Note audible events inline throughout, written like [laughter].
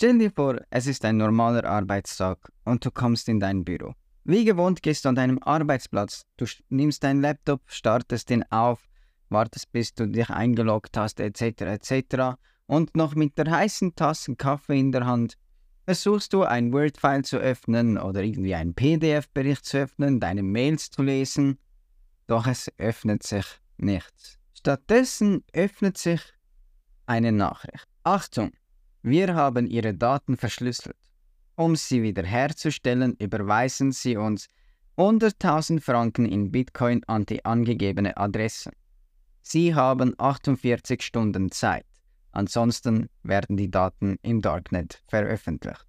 Stell dir vor, es ist ein normaler Arbeitstag und du kommst in dein Büro. Wie gewohnt gehst du an deinem Arbeitsplatz. Du nimmst deinen Laptop, startest ihn auf, wartest bis du dich eingeloggt hast, etc. etc. Und noch mit der heißen Tasse Kaffee in der Hand versuchst du ein Word-File zu öffnen oder irgendwie einen PDF-Bericht zu öffnen, deine Mails zu lesen, doch es öffnet sich nichts. Stattdessen öffnet sich eine Nachricht. Achtung, wir haben Ihre Daten verschlüsselt. Um sie wiederherzustellen, überweisen Sie uns 100.000 Franken in Bitcoin an die angegebene Adresse. Sie haben 48 Stunden Zeit. Ansonsten werden die Daten im Darknet veröffentlicht.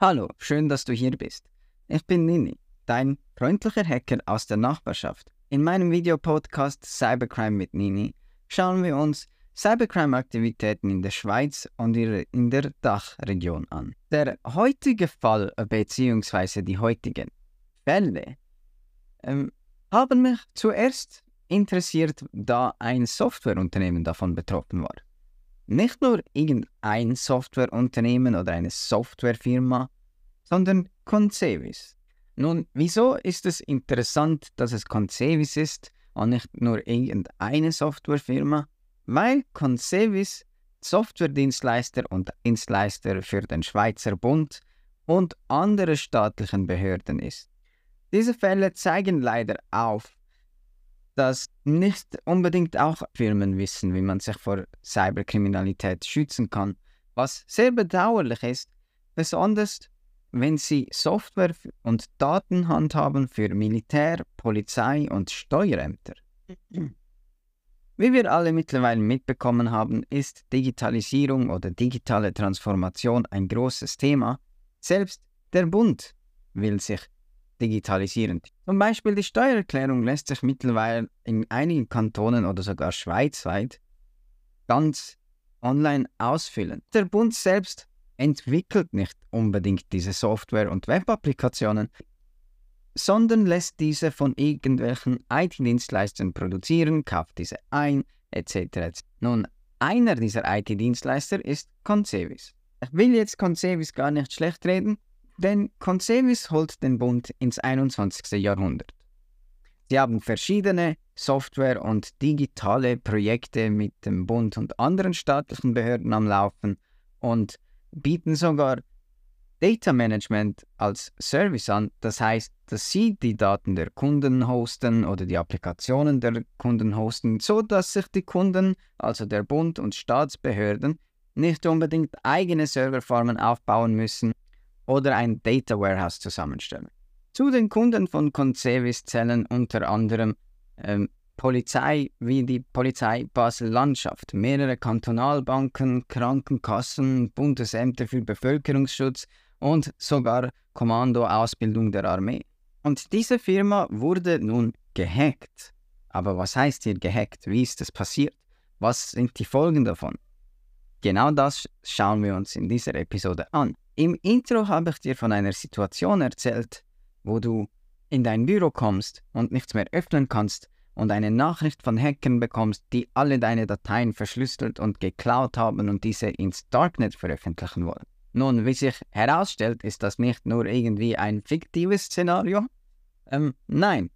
Hallo, schön, dass du hier bist. Ich bin Nini, dein freundlicher Hacker aus der Nachbarschaft. In meinem Videopodcast Cybercrime mit Nini schauen wir uns Cybercrime-Aktivitäten in der Schweiz und in der Dachregion an. Der heutige Fall bzw. die heutigen Fälle ähm, haben mich zuerst interessiert, da ein Softwareunternehmen davon betroffen war. Nicht nur irgendein Softwareunternehmen oder eine Softwarefirma, sondern Concevis. Nun, wieso ist es interessant, dass es Concevis ist und nicht nur irgendeine Softwarefirma? Weil Concevis Softwaredienstleister und Dienstleister für den Schweizer Bund und andere staatlichen Behörden ist. Diese Fälle zeigen leider auf, dass nicht unbedingt auch Firmen wissen, wie man sich vor Cyberkriminalität schützen kann, was sehr bedauerlich ist, besonders wenn sie Software und Daten handhaben für Militär, Polizei und Steuerämter. [clears throat] Wie wir alle mittlerweile mitbekommen haben, ist Digitalisierung oder digitale Transformation ein großes Thema. Selbst der Bund will sich digitalisieren. Zum Beispiel die Steuererklärung lässt sich mittlerweile in einigen Kantonen oder sogar schweizweit ganz online ausfüllen. Der Bund selbst entwickelt nicht unbedingt diese Software und Web-Applikationen, sondern lässt diese von irgendwelchen IT-Dienstleistern produzieren, kauft diese ein, etc. Nun, einer dieser IT-Dienstleister ist Concevis. Ich will jetzt Concevis gar nicht schlecht reden, denn Concevis holt den Bund ins 21. Jahrhundert. Sie haben verschiedene Software- und digitale Projekte mit dem Bund und anderen staatlichen Behörden am Laufen und bieten sogar Data Management als Service an. Das heißt, dass sie die Daten der Kunden hosten oder die Applikationen der Kunden hosten, so dass sich die Kunden, also der Bund und Staatsbehörden, nicht unbedingt eigene Serverfarmen aufbauen müssen oder ein Data Warehouse zusammenstellen. Zu den Kunden von Concevis zählen unter anderem ähm, Polizei wie die Polizei Basel-Landschaft, mehrere Kantonalbanken, Krankenkassen, Bundesämter für Bevölkerungsschutz und sogar Kommandoausbildung der Armee. Und diese Firma wurde nun gehackt. Aber was heißt hier gehackt? Wie ist das passiert? Was sind die Folgen davon? Genau das schauen wir uns in dieser Episode an. Im Intro habe ich dir von einer Situation erzählt, wo du in dein Büro kommst und nichts mehr öffnen kannst und eine Nachricht von Hackern bekommst, die alle deine Dateien verschlüsselt und geklaut haben und diese ins Darknet veröffentlichen wollen. Nun, wie sich herausstellt, ist das nicht nur irgendwie ein fiktives Szenario. Ähm, nein.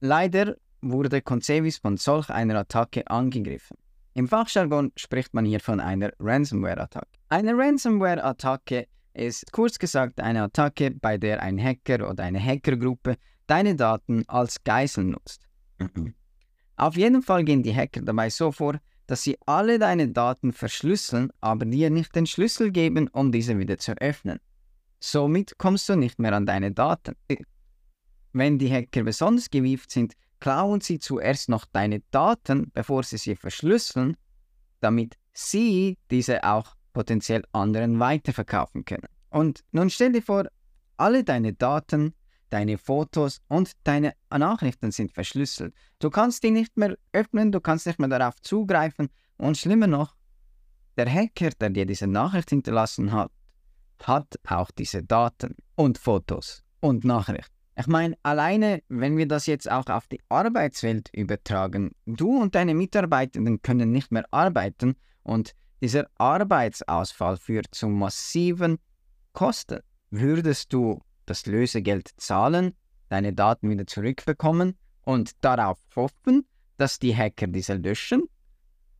Leider wurde Concevis von solch einer Attacke angegriffen. Im Fachjargon spricht man hier von einer Ransomware-Attacke. Eine Ransomware-Attacke ist kurz gesagt eine Attacke, bei der ein Hacker oder eine Hackergruppe deine Daten als Geisel nutzt. [clears throat] Auf jeden Fall gehen die Hacker dabei so vor, dass sie alle deine Daten verschlüsseln, aber dir nicht den Schlüssel geben, um diese wieder zu öffnen. Somit kommst du nicht mehr an deine Daten. Wenn die Hacker besonders gewieft sind, klauen sie zuerst noch deine Daten, bevor sie sie verschlüsseln, damit sie diese auch potenziell anderen weiterverkaufen können. Und nun stell dir vor, alle deine Daten deine Fotos und deine Nachrichten sind verschlüsselt. Du kannst die nicht mehr öffnen, du kannst nicht mehr darauf zugreifen und schlimmer noch, der Hacker, der dir diese Nachricht hinterlassen hat, hat auch diese Daten und Fotos und Nachrichten. Ich meine, alleine, wenn wir das jetzt auch auf die Arbeitswelt übertragen, du und deine Mitarbeitenden können nicht mehr arbeiten und dieser Arbeitsausfall führt zu massiven Kosten. Würdest du das Lösegeld zahlen, deine Daten wieder zurückbekommen und darauf hoffen, dass die Hacker diese löschen?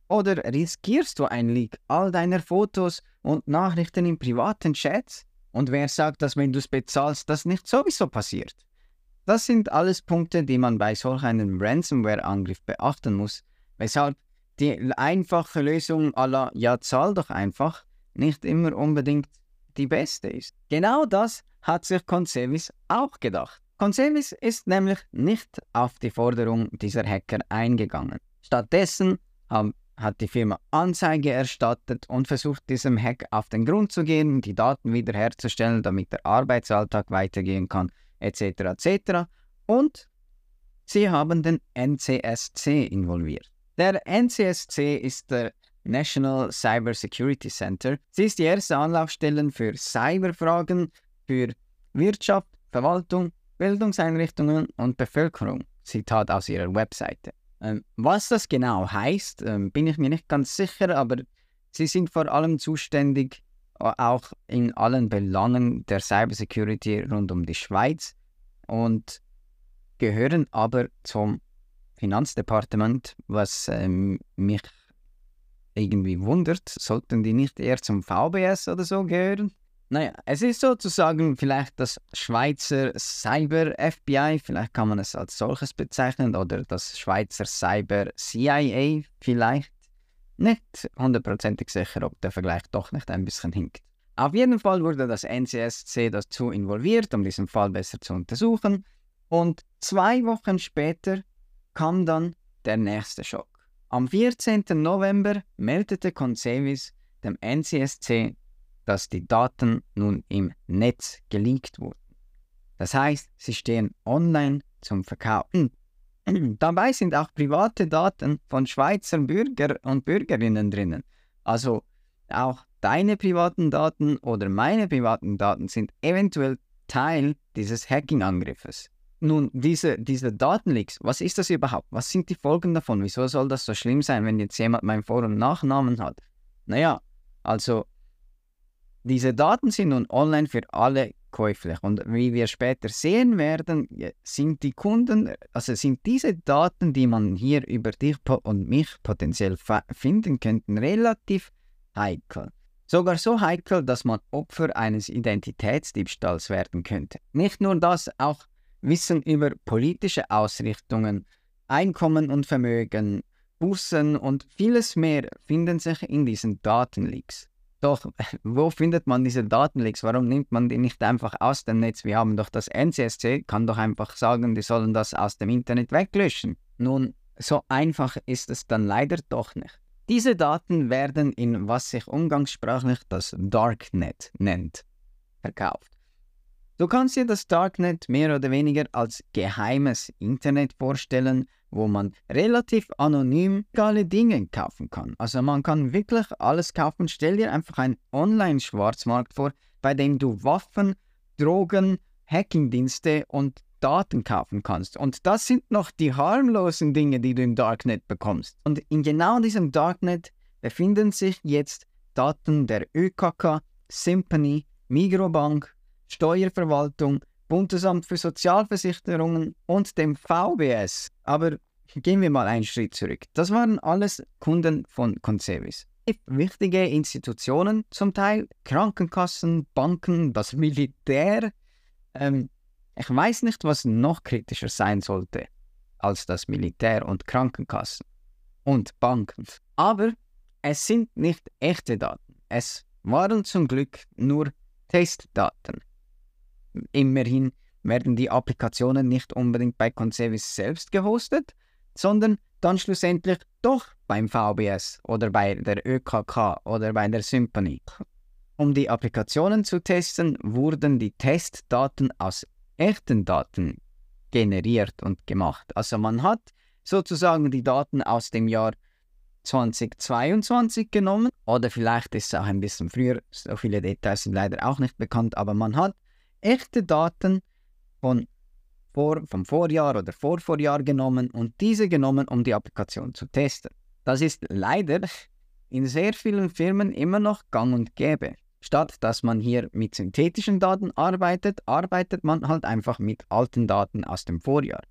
Oder riskierst du ein Leak all deiner Fotos und Nachrichten in privaten Chats? Und wer sagt, dass wenn du es bezahlst, das nicht sowieso passiert? Das sind alles Punkte, die man bei solch einem Ransomware-Angriff beachten muss, weshalb die einfache Lösung aller Ja, zahl doch einfach nicht immer unbedingt die beste ist. Genau das hat sich Concevis auch gedacht. Concevis ist nämlich nicht auf die Forderung dieser Hacker eingegangen. Stattdessen haben, hat die Firma Anzeige erstattet und versucht, diesem Hack auf den Grund zu gehen, die Daten wiederherzustellen, damit der Arbeitsalltag weitergehen kann etc. etc. Und sie haben den NCSC involviert. Der NCSC ist der National Cyber Security Center. Sie ist die erste Anlaufstelle für Cyberfragen für Wirtschaft, Verwaltung, Bildungseinrichtungen und Bevölkerung. Zitat aus ihrer Webseite. Ähm, was das genau heißt, ähm, bin ich mir nicht ganz sicher, aber sie sind vor allem zuständig auch in allen Belangen der Cybersecurity rund um die Schweiz und gehören aber zum Finanzdepartement, was ähm, mich irgendwie wundert. Sollten die nicht eher zum VBS oder so gehören? Naja, es ist sozusagen vielleicht das Schweizer Cyber FBI, vielleicht kann man es als solches bezeichnen, oder das Schweizer Cyber CIA vielleicht. Nicht hundertprozentig sicher, ob der Vergleich doch nicht ein bisschen hinkt. Auf jeden Fall wurde das NCSC dazu involviert, um diesen Fall besser zu untersuchen. Und zwei Wochen später kam dann der nächste Schock. Am 14. November meldete Concevis dem NCSC, dass die Daten nun im Netz geleakt wurden. Das heißt, sie stehen online zum Verkaufen. [clears throat] Dabei sind auch private Daten von Schweizer Bürger und Bürgerinnen drinnen. Also auch deine privaten Daten oder meine privaten Daten sind eventuell Teil dieses Hacking-Angriffes. Nun, diese, diese Datenleaks, was ist das überhaupt? Was sind die Folgen davon? Wieso soll das so schlimm sein, wenn jetzt jemand mein Vor- und Nachnamen hat? Naja, also diese Daten sind nun online für alle käuflich. Und wie wir später sehen werden, sind die Kunden, also sind diese Daten, die man hier über dich und mich potenziell finden könnten, relativ heikel. Sogar so heikel, dass man Opfer eines Identitätsdiebstahls werden könnte. Nicht nur das, auch Wissen über politische Ausrichtungen, Einkommen und Vermögen, Bussen und vieles mehr finden sich in diesen Datenleaks. Doch [laughs] wo findet man diese Datenleaks? Warum nimmt man die nicht einfach aus dem Netz? Wir haben doch das NCSC, kann doch einfach sagen, die sollen das aus dem Internet weglöschen. Nun, so einfach ist es dann leider doch nicht. Diese Daten werden in was sich umgangssprachlich das Darknet nennt, verkauft. Du kannst dir das Darknet mehr oder weniger als geheimes Internet vorstellen, wo man relativ anonym legale Dinge kaufen kann. Also man kann wirklich alles kaufen. Stell dir einfach einen Online-Schwarzmarkt vor, bei dem du Waffen, Drogen, Hackingdienste und Daten kaufen kannst. Und das sind noch die harmlosen Dinge, die du im Darknet bekommst. Und in genau diesem Darknet befinden sich jetzt Daten der ÖKK, Symphony, Migrobank, Steuerverwaltung, Bundesamt für Sozialversicherungen und dem VBS. Aber gehen wir mal einen Schritt zurück. Das waren alles Kunden von Concevis. Wichtige Institutionen zum Teil, Krankenkassen, Banken, das Militär. Ähm, ich weiß nicht, was noch kritischer sein sollte als das Militär und Krankenkassen und Banken. Aber es sind nicht echte Daten. Es waren zum Glück nur Testdaten. Immerhin werden die Applikationen nicht unbedingt bei Concevis selbst gehostet, sondern dann schlussendlich doch beim VBS oder bei der ÖKK oder bei der Symphony. Um die Applikationen zu testen, wurden die Testdaten aus echten Daten generiert und gemacht. Also man hat sozusagen die Daten aus dem Jahr 2022 genommen oder vielleicht ist es auch ein bisschen früher, so viele Details sind leider auch nicht bekannt, aber man hat echte Daten von vor, vom Vorjahr oder Vorvorjahr genommen und diese genommen, um die Applikation zu testen. Das ist leider in sehr vielen Firmen immer noch gang und gäbe. Statt dass man hier mit synthetischen Daten arbeitet, arbeitet man halt einfach mit alten Daten aus dem Vorjahr.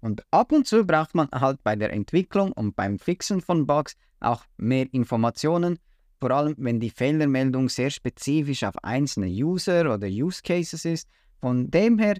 Und ab und zu braucht man halt bei der Entwicklung und beim Fixen von Bugs auch mehr Informationen, vor allem wenn die Fehlermeldung sehr spezifisch auf einzelne User oder Use Cases ist. Von dem her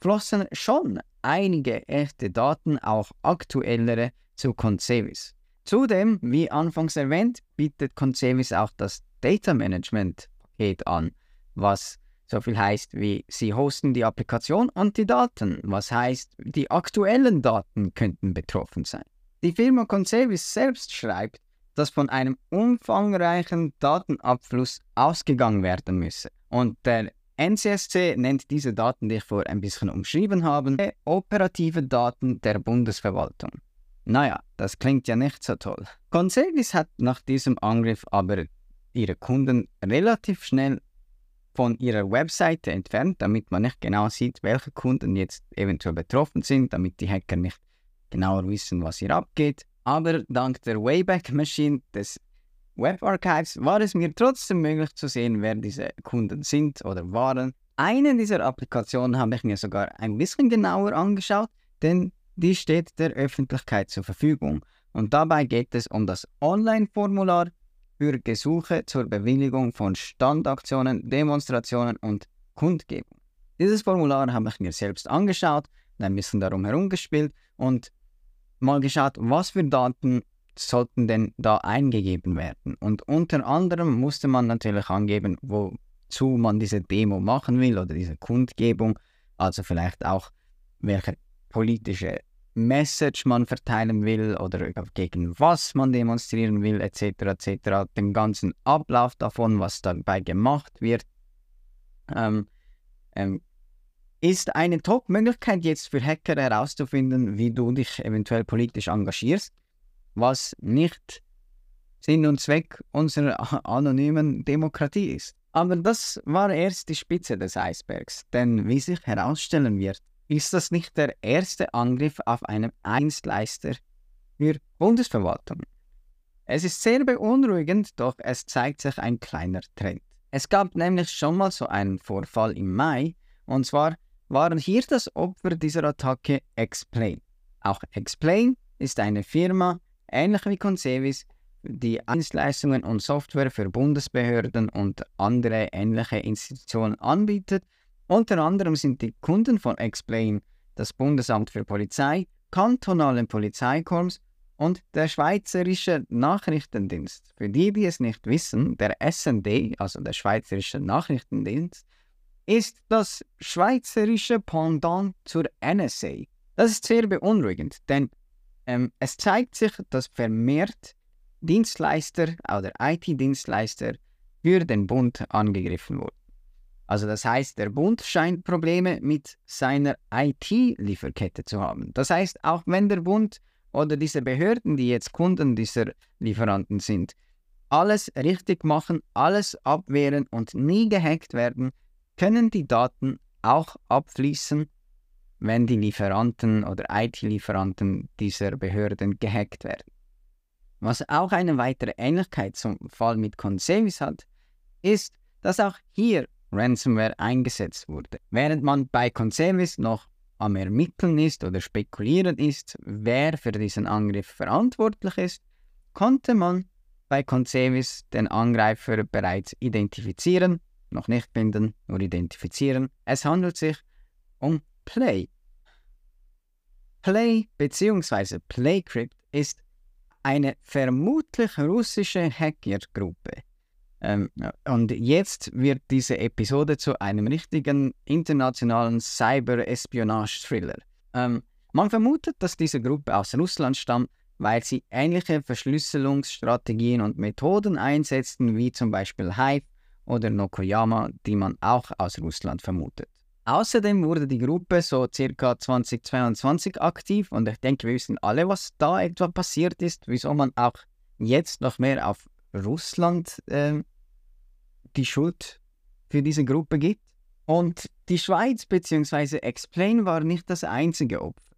flossen schon einige echte Daten, auch aktuellere, zu Concevis. Zudem, wie anfangs erwähnt, bietet Concevis auch das Data Management Paket an, was so viel heißt wie Sie hosten die Applikation und die Daten, was heißt, die aktuellen Daten könnten betroffen sein. Die Firma Conservis selbst schreibt, dass von einem umfangreichen Datenabfluss ausgegangen werden müsse. Und der NCSC nennt diese Daten, die ich vor ein bisschen umschrieben habe, operative Daten der Bundesverwaltung. Naja, das klingt ja nicht so toll. Conservis hat nach diesem Angriff aber ihre Kunden relativ schnell von ihrer Webseite entfernt, damit man nicht genau sieht, welche Kunden jetzt eventuell betroffen sind, damit die Hacker nicht genauer wissen, was hier abgeht. Aber dank der Wayback Machine des Web Archives war es mir trotzdem möglich zu sehen, wer diese Kunden sind oder waren. Eine dieser Applikationen habe ich mir sogar ein bisschen genauer angeschaut, denn die steht der Öffentlichkeit zur Verfügung. Und dabei geht es um das Online-Formular für Gesuche zur Bewilligung von Standaktionen, Demonstrationen und Kundgebung. Dieses Formular habe ich mir selbst angeschaut, ein bisschen darum herumgespielt und mal geschaut, was für Daten sollten denn da eingegeben werden. Und unter anderem musste man natürlich angeben, wozu man diese Demo machen will oder diese Kundgebung, also vielleicht auch welche politische Message man verteilen will oder gegen was man demonstrieren will, etc. etc. Den ganzen Ablauf davon, was dabei gemacht wird, ähm, ähm, ist eine Top-Möglichkeit jetzt für Hacker herauszufinden, wie du dich eventuell politisch engagierst, was nicht Sinn und Zweck unserer [laughs] anonymen Demokratie ist. Aber das war erst die Spitze des Eisbergs, denn wie sich herausstellen wird, ist das nicht der erste Angriff auf einen Dienstleister für Bundesverwaltung. Es ist sehr beunruhigend, doch es zeigt sich ein kleiner Trend. Es gab nämlich schon mal so einen Vorfall im Mai, und zwar waren hier das Opfer dieser Attacke Explain. Auch Explain ist eine Firma, ähnlich wie Concevis, die Dienstleistungen und Software für Bundesbehörden und andere ähnliche Institutionen anbietet unter anderem sind die Kunden von Explain das Bundesamt für Polizei, kantonalen Polizeikorps und der Schweizerische Nachrichtendienst. Für die, die es nicht wissen, der SND, also der Schweizerische Nachrichtendienst, ist das schweizerische Pendant zur NSA. Das ist sehr beunruhigend, denn ähm, es zeigt sich, dass vermehrt Dienstleister oder IT-Dienstleister für den Bund angegriffen wurden. Also das heißt, der Bund scheint Probleme mit seiner IT-Lieferkette zu haben. Das heißt, auch wenn der Bund oder diese Behörden, die jetzt Kunden dieser Lieferanten sind, alles richtig machen, alles abwehren und nie gehackt werden, können die Daten auch abfließen, wenn die Lieferanten oder IT-Lieferanten dieser Behörden gehackt werden. Was auch eine weitere Ähnlichkeit zum Fall mit Conservis hat, ist, dass auch hier Ransomware eingesetzt wurde. Während man bei Conservis noch am Ermitteln ist oder spekulieren ist, wer für diesen Angriff verantwortlich ist, konnte man bei Conservis den Angreifer bereits identifizieren, noch nicht finden, nur identifizieren. Es handelt sich um Play. Play bzw. PlayCrypt ist eine vermutlich russische Hackergruppe, ähm, und jetzt wird diese Episode zu einem richtigen internationalen Cyber-Espionage-Thriller. Ähm, man vermutet, dass diese Gruppe aus Russland stammt, weil sie ähnliche Verschlüsselungsstrategien und Methoden einsetzten, wie zum Beispiel Hive oder Nokoyama, die man auch aus Russland vermutet. Außerdem wurde die Gruppe so circa 2022 aktiv und ich denke, wir wissen alle, was da etwa passiert ist, wieso man auch jetzt noch mehr auf Russland äh, die Schuld für diese Gruppe gibt. Und die Schweiz bzw. Explain war nicht das einzige Opfer.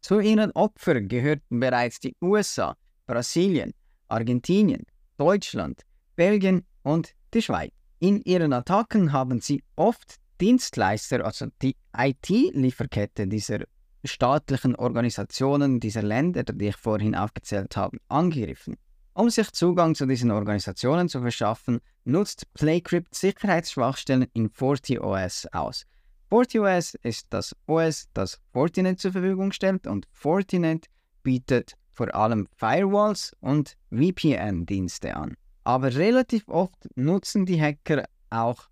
Zu ihren Opfern gehörten bereits die USA, Brasilien, Argentinien, Deutschland, Belgien und die Schweiz. In ihren Attacken haben sie oft Dienstleister, also die IT-Lieferkette dieser staatlichen Organisationen dieser Länder, die ich vorhin aufgezählt habe, angegriffen. Um sich Zugang zu diesen Organisationen zu verschaffen, nutzt PlayCrypt Sicherheitsschwachstellen in FortiOS aus. FortiOS ist das OS, das Fortinet zur Verfügung stellt und Fortinet bietet vor allem Firewalls und VPN-Dienste an. Aber relativ oft nutzen die Hacker auch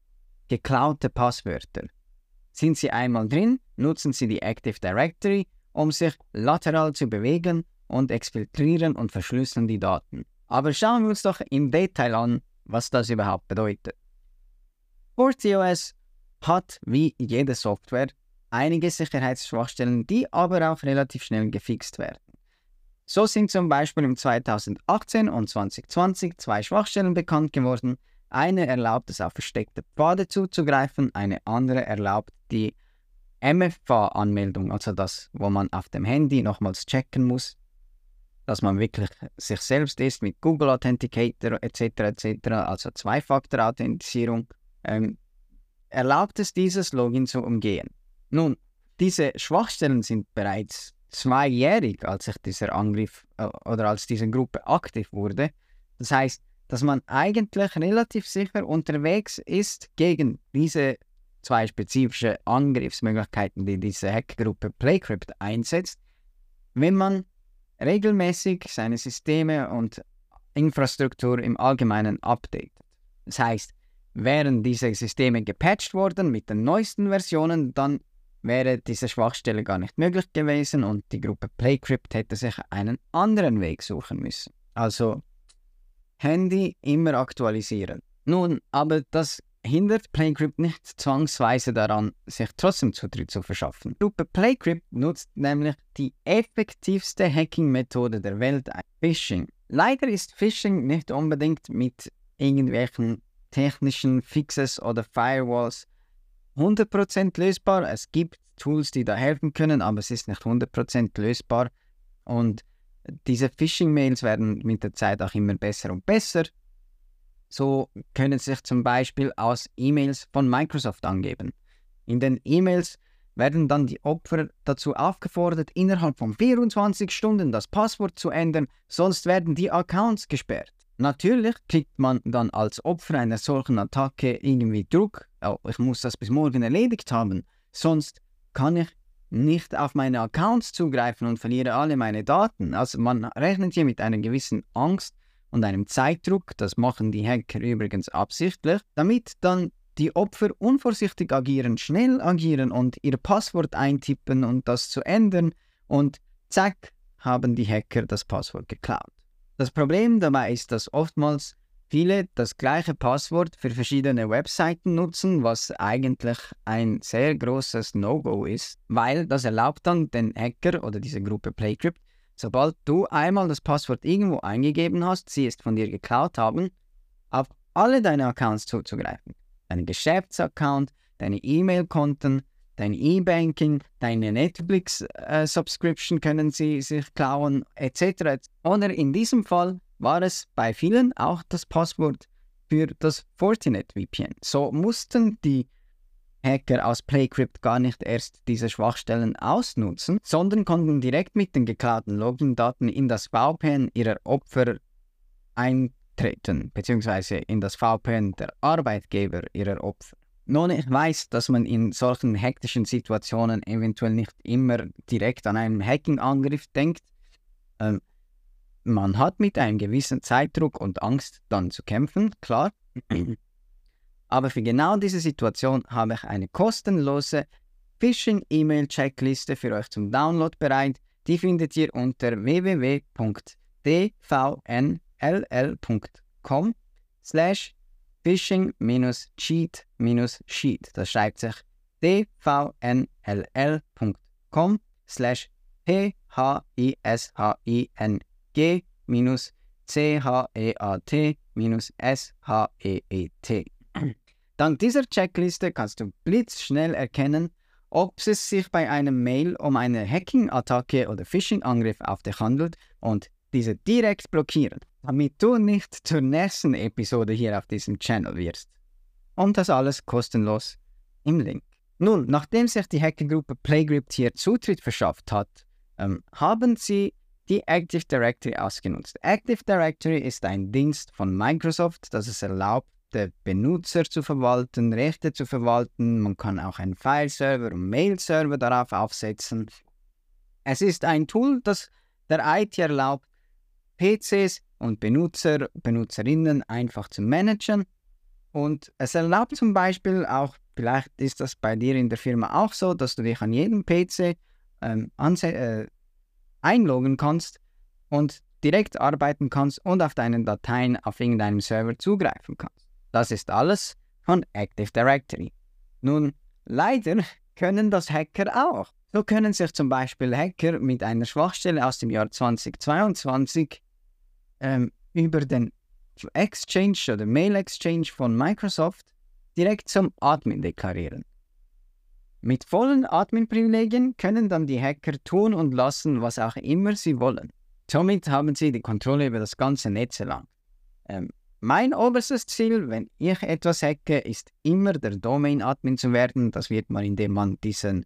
geklaute Passwörter. Sind sie einmal drin, nutzen sie die Active Directory, um sich lateral zu bewegen und exfiltrieren und verschlüsseln die Daten. Aber schauen wir uns doch im Detail an, was das überhaupt bedeutet. FortiOS hat wie jede Software einige Sicherheitsschwachstellen, die aber auch relativ schnell gefixt werden. So sind zum Beispiel im 2018 und 2020 zwei Schwachstellen bekannt geworden. Eine erlaubt es auf versteckte Pfade zuzugreifen, eine andere erlaubt die MFA-Anmeldung, also das, wo man auf dem Handy nochmals checken muss, dass man wirklich sich selbst ist mit Google Authenticator etc. etc., also Zwei-Faktor-Authentisierung, ähm, erlaubt es dieses Login zu umgehen. Nun, diese Schwachstellen sind bereits zweijährig, als sich dieser Angriff äh, oder als diese Gruppe aktiv wurde. Das heißt, dass man eigentlich relativ sicher unterwegs ist gegen diese zwei spezifische Angriffsmöglichkeiten, die diese Hackgruppe PlayCrypt einsetzt, wenn man regelmäßig seine Systeme und Infrastruktur im Allgemeinen updatet. Das heißt, wären diese Systeme gepatcht worden mit den neuesten Versionen, dann wäre diese Schwachstelle gar nicht möglich gewesen und die Gruppe PlayCrypt hätte sich einen anderen Weg suchen müssen. Also Handy immer aktualisieren. Nun, aber das hindert PlayCrypt nicht zwangsweise daran, sich trotzdem Zutritt zu verschaffen. Die Gruppe PlayCrypt nutzt nämlich die effektivste Hacking-Methode der Welt, Phishing. Leider ist Phishing nicht unbedingt mit irgendwelchen technischen Fixes oder Firewalls 100% lösbar. Es gibt Tools, die da helfen können, aber es ist nicht 100% lösbar. Und diese Phishing-Mails werden mit der Zeit auch immer besser und besser. So können sich zum Beispiel aus E-Mails von Microsoft angeben. In den E-Mails werden dann die Opfer dazu aufgefordert, innerhalb von 24 Stunden das Passwort zu ändern, sonst werden die Accounts gesperrt. Natürlich kriegt man dann als Opfer einer solchen Attacke irgendwie Druck, oh, ich muss das bis morgen erledigt haben, sonst kann ich nicht auf meine Accounts zugreifen und verliere alle meine Daten. Also man rechnet hier mit einer gewissen Angst und einem Zeitdruck, das machen die Hacker übrigens absichtlich, damit dann die Opfer unvorsichtig agieren, schnell agieren und ihr Passwort eintippen und das zu ändern und zack, haben die Hacker das Passwort geklaut. Das Problem dabei ist, dass oftmals viele das gleiche Passwort für verschiedene Webseiten nutzen, was eigentlich ein sehr großes No-Go ist, weil das erlaubt dann den Hacker oder diese Gruppe PlayCrypt Sobald du einmal das Passwort irgendwo eingegeben hast, sie es von dir geklaut haben, auf alle deine Accounts zuzugreifen. Deinen Geschäftsaccount, deine E-Mail-Konten, dein E-Banking, deine Netflix-Subscription äh, können sie sich klauen, etc. Oder in diesem Fall war es bei vielen auch das Passwort für das Fortinet VPN. So mussten die Hacker aus PlayCrypt gar nicht erst diese Schwachstellen ausnutzen, sondern konnten direkt mit den geklauten Login-Daten in das VPN ihrer Opfer eintreten, beziehungsweise in das VPN der Arbeitgeber ihrer Opfer. Nun, ich weiß, dass man in solchen hektischen Situationen eventuell nicht immer direkt an einen Hacking-Angriff denkt. Ähm, man hat mit einem gewissen Zeitdruck und Angst dann zu kämpfen, klar. [clears throat] Aber für genau diese Situation habe ich eine kostenlose Phishing-E-Mail-Checkliste für euch zum Download bereit. Die findet ihr unter www.dvnll.com slash phishing-cheat-sheet. Das schreibt sich dvnll.com slash p-h-i-s-h-i-n-g minus c-h-e-a-t minus s-h-e-e-t. [clears throat] Dank dieser Checkliste kannst du blitzschnell erkennen, ob es sich bei einem Mail um eine Hacking-Attacke oder Phishing-Angriff auf dich handelt und diese direkt blockieren, damit du nicht zur nächsten Episode hier auf diesem Channel wirst. Und das alles kostenlos im Link. Nun, nachdem sich die Hackergruppe Playgript hier Zutritt verschafft hat, ähm, haben sie die Active Directory ausgenutzt. Active Directory ist ein Dienst von Microsoft, das es erlaubt, Benutzer zu verwalten, Rechte zu verwalten. Man kann auch einen File-Server und Mail-Server darauf aufsetzen. Es ist ein Tool, das der IT erlaubt, PCs und Benutzer, Benutzerinnen einfach zu managen. Und es erlaubt zum Beispiel auch, vielleicht ist das bei dir in der Firma auch so, dass du dich an jedem PC ähm, äh, einloggen kannst und direkt arbeiten kannst und auf deinen Dateien auf irgendeinem Server zugreifen kannst. Das ist alles von Active Directory. Nun, leider können das Hacker auch. So können sich zum Beispiel Hacker mit einer Schwachstelle aus dem Jahr 2022 ähm, über den Exchange oder Mail Exchange von Microsoft direkt zum Admin deklarieren. Mit vollen Admin-Privilegien können dann die Hacker tun und lassen, was auch immer sie wollen. Somit haben sie die Kontrolle über das ganze Netz erlangt. Ähm, mein oberstes Ziel, wenn ich etwas hacke, ist immer der Domain-Admin zu werden. Das wird man, indem man diesen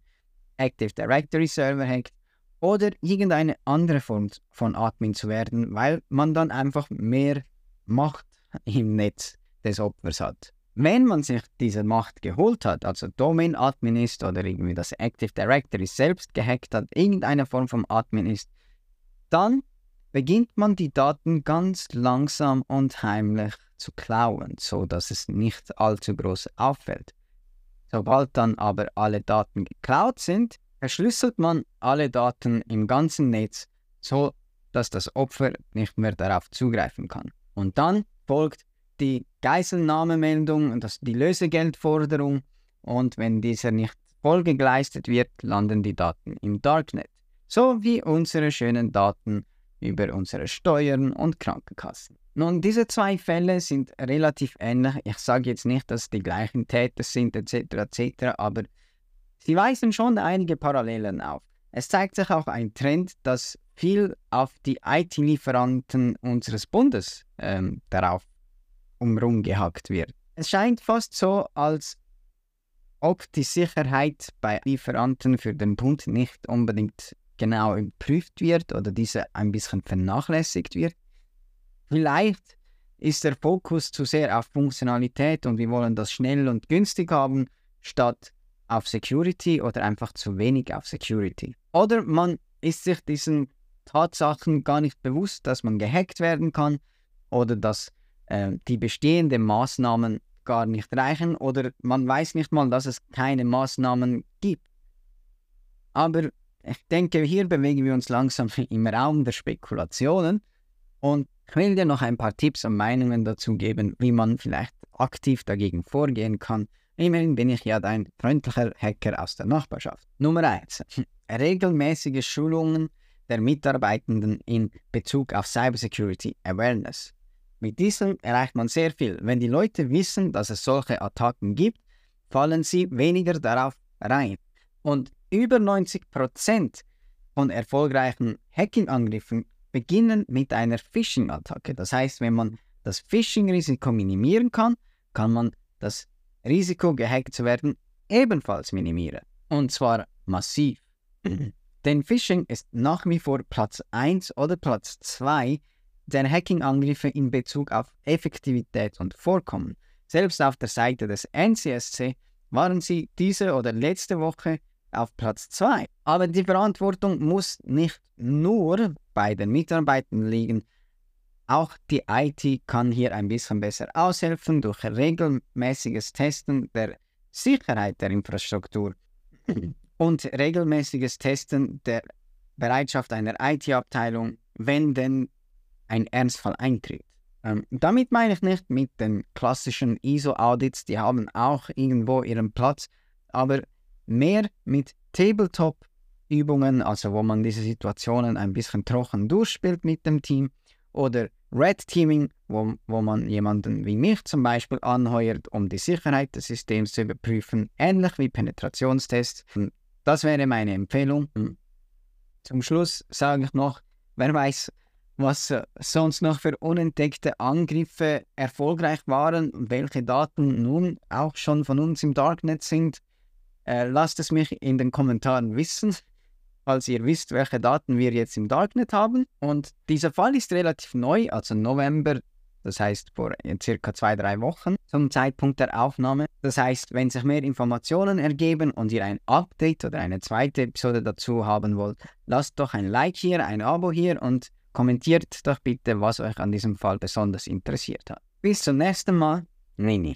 Active Directory Server hackt oder irgendeine andere Form von Admin zu werden, weil man dann einfach mehr Macht im Netz des Opfers hat. Wenn man sich diese Macht geholt hat, also Domain-Admin ist oder irgendwie das Active Directory selbst gehackt hat, irgendeine Form von Admin ist, dann beginnt man die Daten ganz langsam und heimlich zu klauen, so dass es nicht allzu groß auffällt. Sobald dann aber alle Daten geklaut sind, verschlüsselt man alle Daten im ganzen Netz, so dass das Opfer nicht mehr darauf zugreifen kann. Und dann folgt die Geiselnahmemeldung das, die Lösegeldforderung und wenn dieser nicht Folge geleistet wird, landen die Daten im Darknet. So wie unsere schönen Daten über unsere Steuern und Krankenkassen. Nun, diese zwei Fälle sind relativ ähnlich. Ich sage jetzt nicht, dass die gleichen Täter sind etc. etc., aber sie weisen schon einige Parallelen auf. Es zeigt sich auch ein Trend, dass viel auf die IT-Lieferanten unseres Bundes ähm, darauf umrum gehackt wird. Es scheint fast so, als ob die Sicherheit bei Lieferanten für den Bund nicht unbedingt genau überprüft wird oder diese ein bisschen vernachlässigt wird. Vielleicht ist der Fokus zu sehr auf Funktionalität und wir wollen das schnell und günstig haben, statt auf Security oder einfach zu wenig auf Security. Oder man ist sich diesen Tatsachen gar nicht bewusst, dass man gehackt werden kann oder dass äh, die bestehenden Maßnahmen gar nicht reichen oder man weiß nicht mal, dass es keine Maßnahmen gibt. Aber ich denke, hier bewegen wir uns langsam [laughs] im Raum der Spekulationen und ich will dir noch ein paar Tipps und Meinungen dazu geben, wie man vielleicht aktiv dagegen vorgehen kann. Immerhin bin ich ja dein freundlicher Hacker aus der Nachbarschaft. Nummer 1. [laughs] Regelmäßige Schulungen der Mitarbeitenden in Bezug auf Cybersecurity Awareness. Mit diesem erreicht man sehr viel. Wenn die Leute wissen, dass es solche Attacken gibt, fallen sie weniger darauf rein. Und über 90% von erfolgreichen Hacking-Angriffen beginnen mit einer Phishing-Attacke. Das heißt, wenn man das Phishing-Risiko minimieren kann, kann man das Risiko, gehackt zu werden, ebenfalls minimieren. Und zwar massiv. [clears throat] Denn Phishing ist nach wie vor Platz 1 oder Platz 2 der Hacking-Angriffe in Bezug auf Effektivität und Vorkommen. Selbst auf der Seite des NCSC waren sie diese oder letzte Woche auf Platz 2. Aber die Verantwortung muss nicht nur bei den Mitarbeitern liegen. Auch die IT kann hier ein bisschen besser aushelfen durch regelmäßiges Testen der Sicherheit der Infrastruktur [clears throat] und regelmäßiges Testen der Bereitschaft einer IT-Abteilung, wenn denn ein Ernstfall eintritt. Ähm, damit meine ich nicht mit den klassischen ISO-Audits, die haben auch irgendwo ihren Platz, aber mehr mit Tabletop-Übungen, also wo man diese Situationen ein bisschen trocken durchspielt mit dem Team, oder Red Teaming, wo, wo man jemanden wie mich zum Beispiel anheuert, um die Sicherheit des Systems zu überprüfen, ähnlich wie Penetrationstests. Das wäre meine Empfehlung. Zum Schluss sage ich noch, wer weiß, was sonst noch für unentdeckte Angriffe erfolgreich waren und welche Daten nun auch schon von uns im Darknet sind. Äh, lasst es mich in den Kommentaren wissen, falls ihr wisst, welche Daten wir jetzt im Darknet haben. Und dieser Fall ist relativ neu, also November, das heißt vor circa zwei, drei Wochen zum Zeitpunkt der Aufnahme. Das heißt, wenn sich mehr Informationen ergeben und ihr ein Update oder eine zweite Episode dazu haben wollt, lasst doch ein Like hier, ein Abo hier und kommentiert doch bitte, was euch an diesem Fall besonders interessiert hat. Bis zum nächsten Mal, Nini.